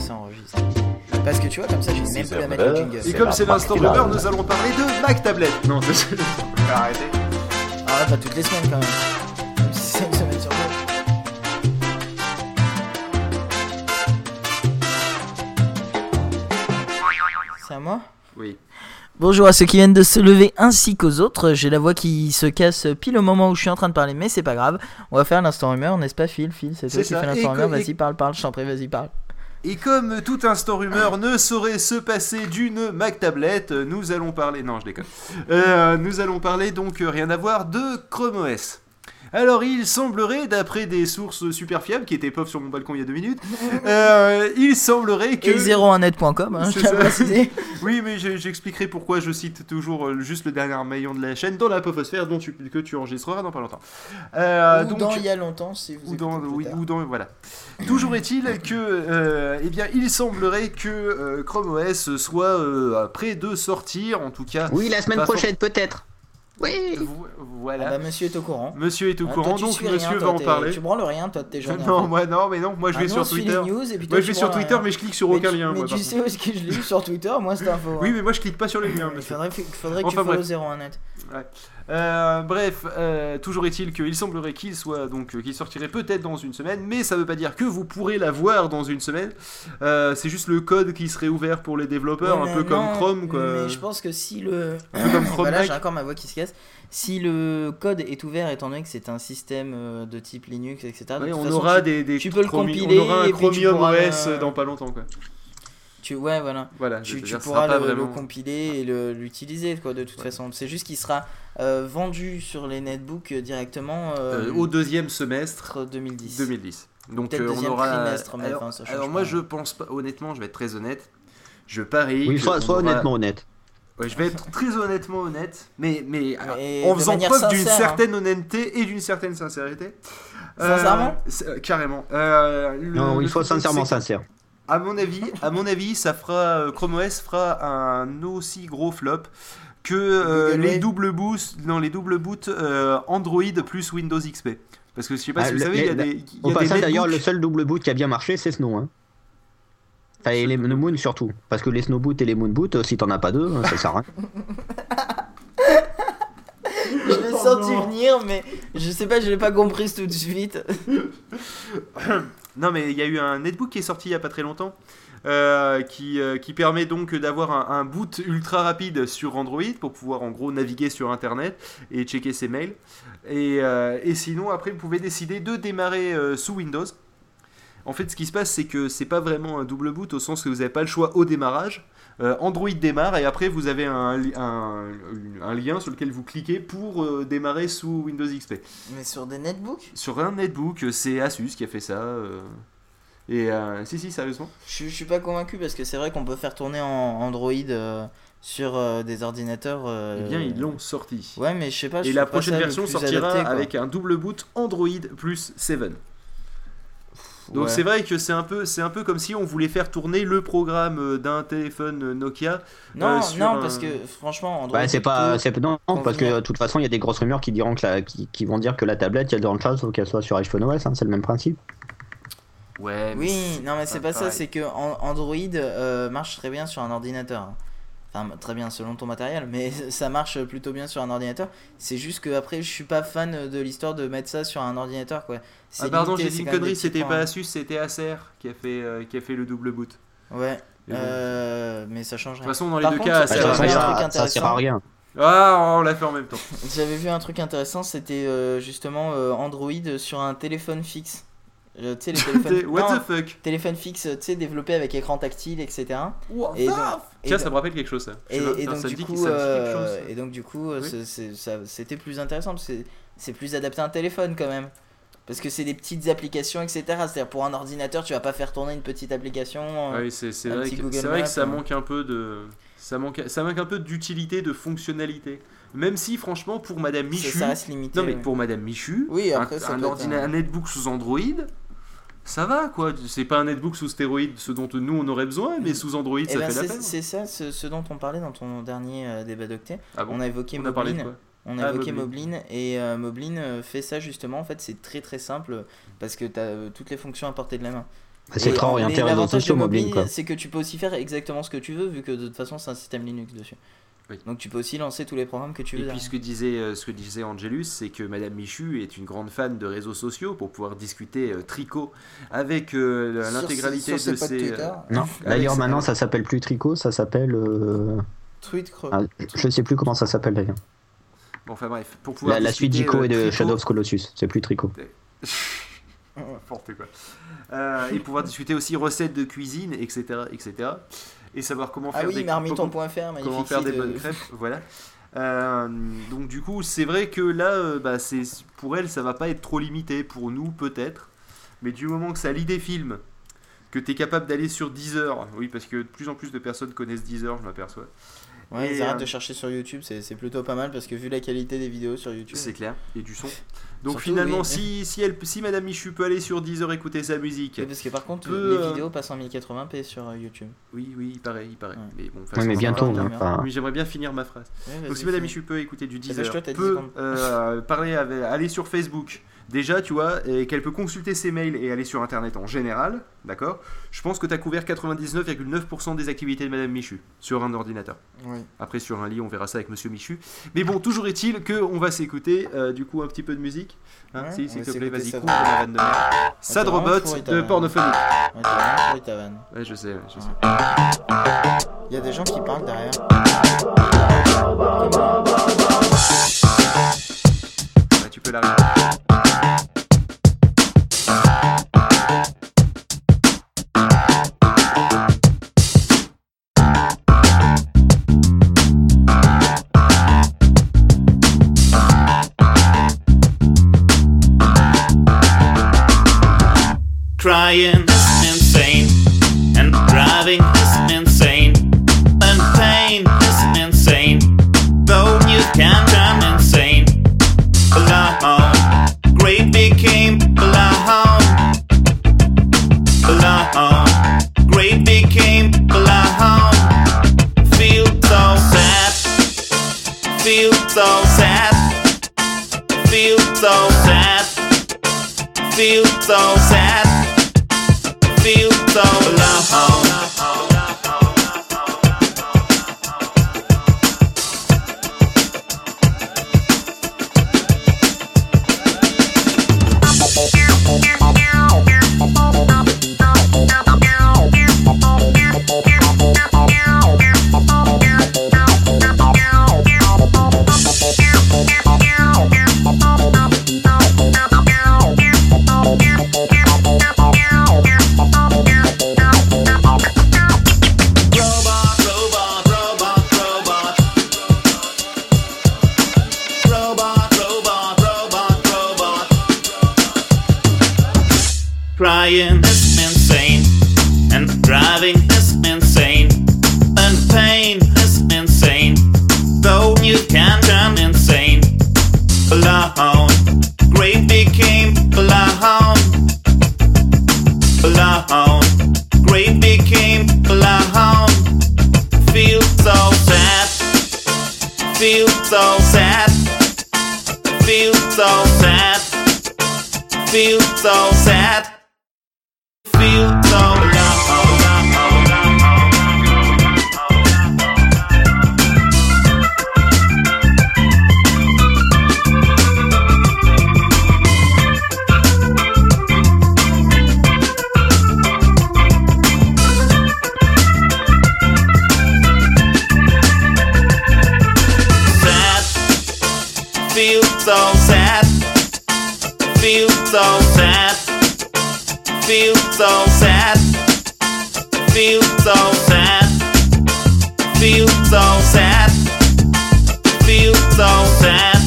ça enregistre. Parce que tu vois, comme ça, j'ai même plus à mettre le jingle. Et comme c'est l'instant rumeur, nous allons parler de Mac Tablet. Non, c'est- arrêtez. Ah, pas toutes les semaines quand même. Si c'est une semaine sur deux. C'est à moi? Oui. Bonjour à ceux qui viennent de se lever ainsi qu'aux autres. J'ai la voix qui se casse pile au moment où je suis en train de parler, mais c'est pas grave. On va faire l'instant rumeur, n'est-ce pas, Phil? Phil, c'est toi qui fais l'instant et- Vas-y, parle, parle, je t'en prie, vas-y, parle. Et comme tout instant rumeur ne saurait se passer d'une Mac tablette, nous allons parler. Non, je déconne. Euh, nous allons parler donc euh, rien à voir de Chrome OS. Alors, il semblerait, d'après des sources super fiables qui étaient pauvres sur mon balcon il y a deux minutes, euh, il semblerait que. Et 01net.com, hein, je préciser. Oui, mais je- j'expliquerai pourquoi je cite toujours euh, juste le dernier maillon de la chaîne dans la Poposphère dont tu, que tu enregistreras dans pas longtemps. Euh, Ou donc- dans il y a longtemps, si vous ou dans, oui, tard. ou dans voilà. Toujours est-il que, euh, eh bien, il semblerait que euh, Chrome OS soit euh, près de sortir, en tout cas. Oui, la semaine prochaine, peut-être. Oui. Vo- Ah Voilà. bah, monsieur est au courant. Monsieur est au Ah, courant, toi, donc monsieur rien, va toi, en parler. Tu branles rien, toi, de tes journées. Non, moi non, mais non, moi je vais Ah non, sur Twitter. les news, et puis toi, Moi je vais sur Twitter, rien. mais je clique sur Mais aucun tu- lien. Mais moi, tu sais où est-ce que je eu sur Twitter Moi, cette info. Oui, hein. mais moi je clique pas sur les liens. Il monsieur. faudrait, faudrait que Enfin, tu follow bref. 01net. Euh, bref, euh, toujours est-il qu'il semblerait qu'il soit donc euh, qu'il sortirait peut-être dans une semaine, mais ça veut pas dire que vous pourrez l'avoir dans une semaine. C'est juste le code qui serait ouvert pour les développeurs, Ouais, un peu comme Chrome quoi. Mais je pense que si le. Comme Chrome voilà, j'ai encore ma voix qui se casse. Si le code est ouvert, étant donné que c'est un système de type Linux, etc. de Ouais, toute on façon, aura tu- des, des tu peux le compiler on aura un Chromium OS dans pas longtemps quoi. Tu, ouais, voilà. Voilà, Tu, pourras le, compiler et le- l'utiliser quoi de toute Ouais. façon. C'est juste qu'il sera euh, vendu sur les netbooks euh, directement euh, Euh, au deuxième semestre entre 2010. 2010. Donc on aura. trimestre, mais alors, enfin, ça change alors pas. moi je pense pas. Honnêtement, je vais être très honnête. Je parie. Oui, sois, aura- honnêtement honnête. Ouais, je vais être très honnêtement honnête, mais, mais, en faisant preuve d'une hein. certaine honnêteté et d'une certaine sincérité. Sincèrement? euh, Carrément. Euh, le- Non, il faut sincèrement sincère. À mon avis, à mon avis, ça fera euh, Chrome OS fera un aussi gros flop que euh, les doubles boots, non les doubles boots euh, Android plus Windows XP. Parce que je sais pas Ah, si vous le- savez, il y a des, Au passage, d'ailleurs, le seul double boot qui a bien marché, c'est Snow. Hein. Enfin, et les Moon surtout. Parce que les Snow Boot et les Moon Boot, si t'en as pas deux, ça sert à rien. Je l'ai senti venir, mais je sais pas, je l'ai pas compris tout de suite. Non, mais il y a eu un netbook qui est sorti il y a pas très longtemps. euh, qui, euh, qui permet donc d'avoir un, boot ultra rapide sur Android pour pouvoir en gros naviguer sur internet et checker ses mails. Et, euh, et sinon, après, vous pouvez décider de démarrer sous Windows. En fait, ce qui se passe, c'est que c'est pas vraiment un double boot au sens que vous n'avez pas le choix au démarrage. Euh, Android démarre et après vous avez un, li- un, un lien sur lequel vous cliquez pour euh, démarrer sous Windows XP. Mais sur des netbooks? Sur un netbook, c'est Asus qui a fait ça. euh, Et euh, si, si, sérieusement. je, je suis pas convaincu parce que c'est vrai qu'on peut faire tourner en Android euh, sur euh, des ordinateurs. euh, Eh bien, ils l'ont sorti. Ouais, mais je sais pas. je Et la pas prochaine ça le version plus sortira adapté, quoi. avec un double boot Android plus 7. Donc Ouais. c'est vrai que c'est un peu c'est un peu comme si on voulait faire tourner le programme euh, d'un téléphone euh, Nokia. Non, euh, sur non, un- parce que franchement, Android. Bah, c'est pas, c'est non, parce que de toute façon, il y a des grosses rumeurs qui diront que la, qui, qui vont dire que la tablette, il y a dans le cloud, sauf qu'elle soit sur iPhone OS, hein, c'est le même principe. Ouais. mais Oui, non, mais c'est pas ça, c'est que an- Android euh, marche très bien sur un ordinateur. Enfin, très bien selon ton matériel, mais ça marche plutôt bien sur un ordinateur. C'est juste que après, je suis pas fan de l'histoire de mettre ça sur un ordinateur, quoi. Ah pardon, j'ai dit une connerie, c'était pas Asus, c'était Acer qui a fait euh, qui a fait le double boot. Ouais, euh, mais ça change De rien. toute façon, dans les Par deux contre, cas, de ça sert à rien. Ah, on l'a fait en même temps. J'avais vu un truc intéressant, c'était euh, justement euh, Android sur un téléphone fixe. Euh, tu sais, les téléphones. What non, the fuck téléphone fixe, tu sais, développé avec écran tactile, etc. Et donc- et Tiens, donc- ça me rappelle quelque chose ça. Et, me- et donc ça du coup, euh, et donc du coup, euh, Oui. c'était plus intéressant parce que c'est- c'est plus adapté à un téléphone quand même. Parce que c'est des petites applications, etc. C'est-à-dire pour un ordinateur, tu vas pas faire tourner une petite application. euh, Ah Oui, c'est c'est vrai, que, vrai ça manque un peu de ça manque ça manque un peu d'utilité, de fonctionnalité. Même si franchement pour Madame Michu, ça reste limité. non mais ouais. pour Madame Michu, Oui, un, après, ça un peut être ordina- un- un netbook sous Android, ça va quoi. C'est pas un netbook sous stéroïde, ce dont nous on aurait besoin, mais sous Android Eh ça ben, fait la c'est peine. c'est ça ce, ce dont on parlait dans ton dernier euh, débat d'octet. Ah bon on a évoqué On a parlé de Moblin. quoi? On a Ah, évoqué Moblin. Moblin et euh, Moblin euh, fait ça justement. En fait, c'est très très simple parce que tu as toutes les fonctions à portée de la main. Bah, c'est très orienté mais réseaux l'avantage sociaux, de Moblin, c'est que tu peux aussi faire exactement ce que tu veux, vu que de toute façon, c'est un système Linux dessus. Oui. Donc tu peux aussi lancer tous les programmes que tu veux. Et puis ce que disait, euh, ce que disait Angelus, c'est que Madame Michu est une grande fan de réseaux sociaux pour pouvoir discuter euh, tricot avec euh, l'intégralité de ses ses. Twitter. euh, Non, d'ailleurs maintenant ça s'appelle plus Tricot, ça s'appelle. euh, Tweet creux. ah, je sais plus comment ça s'appelle d'ailleurs. Bon, enfin bref, pour pouvoir. La, la suite euh, et de tricot- Shadow of Colossus, c'est plus Tricot. N'importe quoi. Euh, et pouvoir discuter aussi recettes de cuisine, etc., etc. Et savoir comment Ah faire oui, des marmiton.fr, comment faire des bonnes crêpes, voilà. Euh, donc du coup, c'est vrai que là, euh, bah, c'est pour elle, ça va pas être trop limité. Pour nous, peut-être. Mais du moment que ça lit des films, que tu es capable d'aller sur Deezer, oui, parce que de plus en plus de personnes connaissent Deezer, je m'aperçois. Ouais, Et, ils arrêtent euh, de chercher sur YouTube, c'est c'est plutôt pas mal parce que vu la qualité des vidéos sur YouTube. C'est clair, et du son. Donc Surtout, finalement, oui. si, si, elle, si Madame Michu peut aller sur Deezer écouter sa musique, Oui, parce que par contre, les euh, vidéos passent en 1080p sur euh, YouTube. oui, oui, il paraît, il paraît. Ouais. Mais bon, façon, mais bientôt. hein, Oui, j'aimerais bien finir ma phrase. Ouais, Donc si Madame. Michu peut écouter du Eh ben, Deezer, je te- t'as 10 peut euh, parler avec, aller sur Facebook, déjà tu vois, et qu'elle peut consulter ses mails et aller sur Internet en général, d'accord Je pense que tu as couvert 99,9% des activités de Madame Michu sur un ordinateur. Oui. Après sur un lit, on verra ça avec Monsieur Michu. Mais bon, toujours est-il que on va s'écouter euh, du coup un petit peu de musique. Hein, Ouais, si, s'il te plaît, vas-y, couvre ma vanne de merde. Sad Robot de. Pornophonie. Je sais, ouais, je sais. Il y a des gens qui parlent derrière. Crying is insane, and driving is insane, and pain is insane. Though you can turn insane. Alone, great became alone. Alone, great became alone. Feel so sad, feel so sad, feel so sad, feel so sad feel so alone. You can turn insane. Alone, great became alone. Alone, great became alone. Feel so sad, feel so sad, feel so sad, feel so sad, feel so so sad, feel so sad, feel so sad, feel so sad, feel so sad, feel so sad,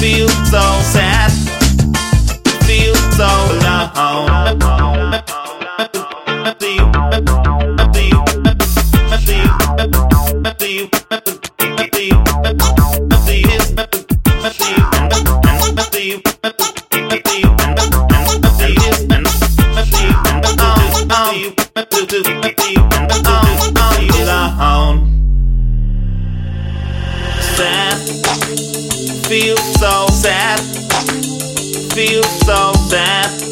feel so sad, feel so alone. Sad, feel so sad, feel so sad,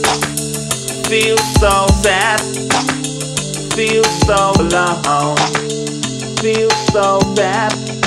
Feel so sad. Feel so alone. Feel so bad.